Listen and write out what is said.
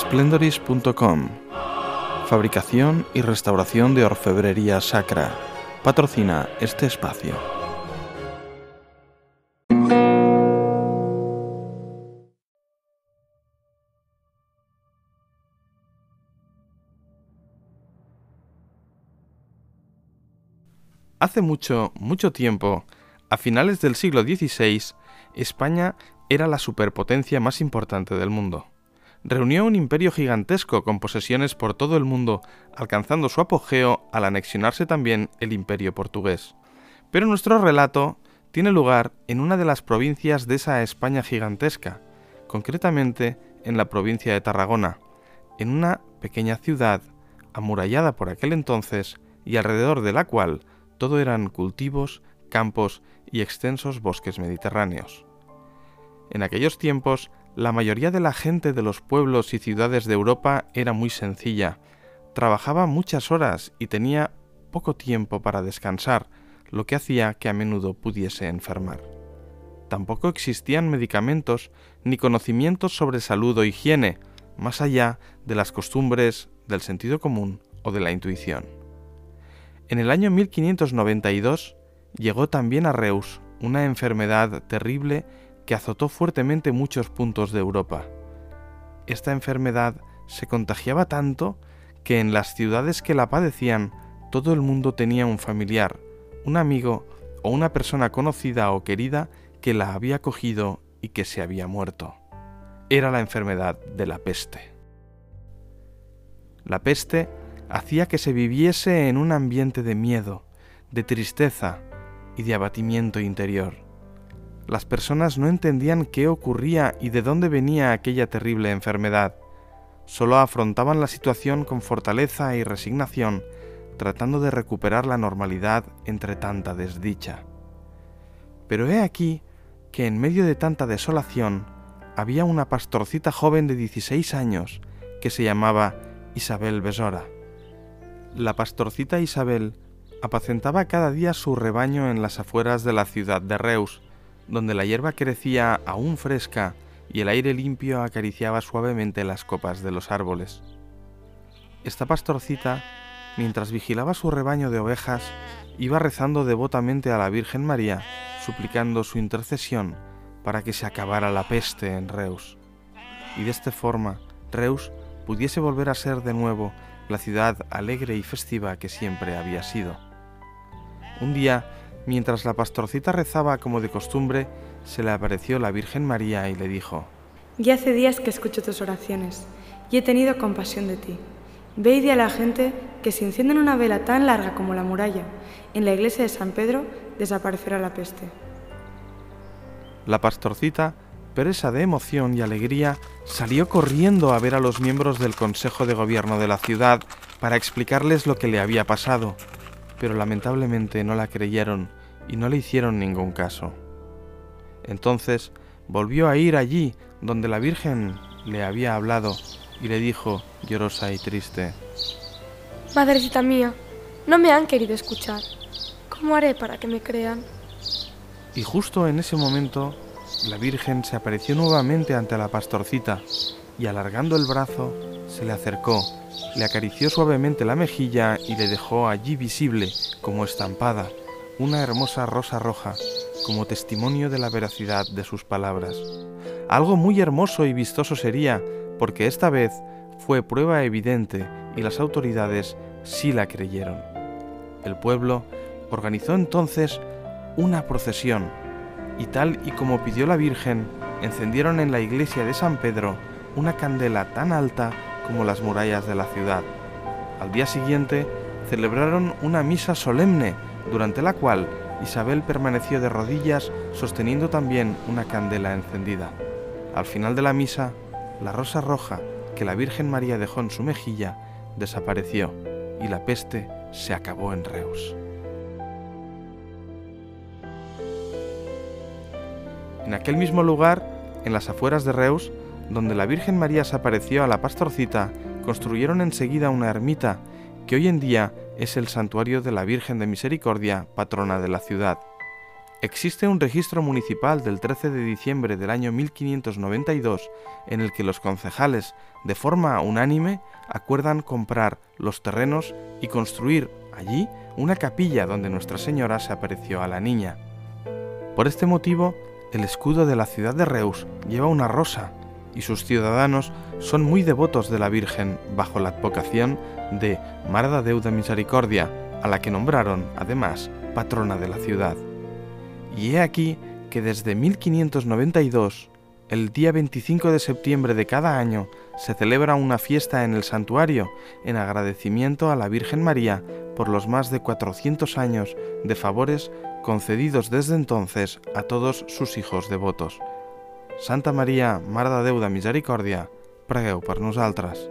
splendoris.com Fabricación y restauración de orfebrería sacra. Patrocina este espacio. Hace mucho, mucho tiempo, a finales del siglo XVI, España era la superpotencia más importante del mundo. Reunió un imperio gigantesco con posesiones por todo el mundo, alcanzando su apogeo al anexionarse también el imperio portugués. Pero nuestro relato tiene lugar en una de las provincias de esa España gigantesca, concretamente en la provincia de Tarragona, en una pequeña ciudad amurallada por aquel entonces y alrededor de la cual todo eran cultivos, campos y extensos bosques mediterráneos. En aquellos tiempos, la mayoría de la gente de los pueblos y ciudades de Europa era muy sencilla, trabajaba muchas horas y tenía poco tiempo para descansar, lo que hacía que a menudo pudiese enfermar. Tampoco existían medicamentos ni conocimientos sobre salud o higiene, más allá de las costumbres, del sentido común o de la intuición. En el año 1592 llegó también a Reus una enfermedad terrible que azotó fuertemente muchos puntos de Europa. Esta enfermedad se contagiaba tanto que en las ciudades que la padecían todo el mundo tenía un familiar, un amigo o una persona conocida o querida que la había cogido y que se había muerto. Era la enfermedad de la peste. La peste hacía que se viviese en un ambiente de miedo, de tristeza y de abatimiento interior. Las personas no entendían qué ocurría y de dónde venía aquella terrible enfermedad. Solo afrontaban la situación con fortaleza y resignación, tratando de recuperar la normalidad entre tanta desdicha. Pero he aquí que en medio de tanta desolación había una pastorcita joven de 16 años que se llamaba Isabel Besora. La pastorcita Isabel apacentaba cada día su rebaño en las afueras de la ciudad de Reus, donde la hierba crecía aún fresca y el aire limpio acariciaba suavemente las copas de los árboles. Esta pastorcita, mientras vigilaba su rebaño de ovejas, iba rezando devotamente a la Virgen María, suplicando su intercesión para que se acabara la peste en Reus, y de esta forma Reus pudiese volver a ser de nuevo la ciudad alegre y festiva que siempre había sido. Un día, mientras la pastorcita rezaba como de costumbre, se le apareció la Virgen María y le dijo, Ya hace días que escucho tus oraciones y he tenido compasión de ti. Ve y di a la gente que si encienden una vela tan larga como la muralla en la iglesia de San Pedro, desaparecerá la peste. La pastorcita presa de emoción y alegría, salió corriendo a ver a los miembros del Consejo de Gobierno de la ciudad para explicarles lo que le había pasado, pero lamentablemente no la creyeron y no le hicieron ningún caso. Entonces volvió a ir allí donde la Virgen le había hablado y le dijo, llorosa y triste, Madrecita mía, no me han querido escuchar. ¿Cómo haré para que me crean? Y justo en ese momento la Virgen se apareció nuevamente ante la pastorcita y alargando el brazo se le acercó, le acarició suavemente la mejilla y le dejó allí visible, como estampada, una hermosa rosa roja, como testimonio de la veracidad de sus palabras. Algo muy hermoso y vistoso sería, porque esta vez fue prueba evidente y las autoridades sí la creyeron. El pueblo organizó entonces una procesión y tal y como pidió la Virgen, encendieron en la iglesia de San Pedro una candela tan alta como las murallas de la ciudad. Al día siguiente celebraron una misa solemne, durante la cual Isabel permaneció de rodillas sosteniendo también una candela encendida. Al final de la misa, la rosa roja que la Virgen María dejó en su mejilla desapareció y la peste se acabó en Reus. En aquel mismo lugar, en las afueras de Reus, donde la Virgen María se apareció a la pastorcita, construyeron enseguida una ermita que hoy en día es el santuario de la Virgen de Misericordia, patrona de la ciudad. Existe un registro municipal del 13 de diciembre del año 1592 en el que los concejales, de forma unánime, acuerdan comprar los terrenos y construir allí una capilla donde Nuestra Señora se apareció a la niña. Por este motivo, el escudo de la ciudad de Reus lleva una rosa y sus ciudadanos son muy devotos de la Virgen bajo la advocación de Marda Deuda Misericordia, a la que nombraron, además, patrona de la ciudad. Y he aquí que desde 1592, el día 25 de septiembre de cada año, se celebra una fiesta en el santuario en agradecimiento a la Virgen María por los más de 400 años de favores concedidos desde entonces a todos sus hijos devotos. Santa Maria, Mare de Déu de Misericòrdia, pregueu per nosaltres.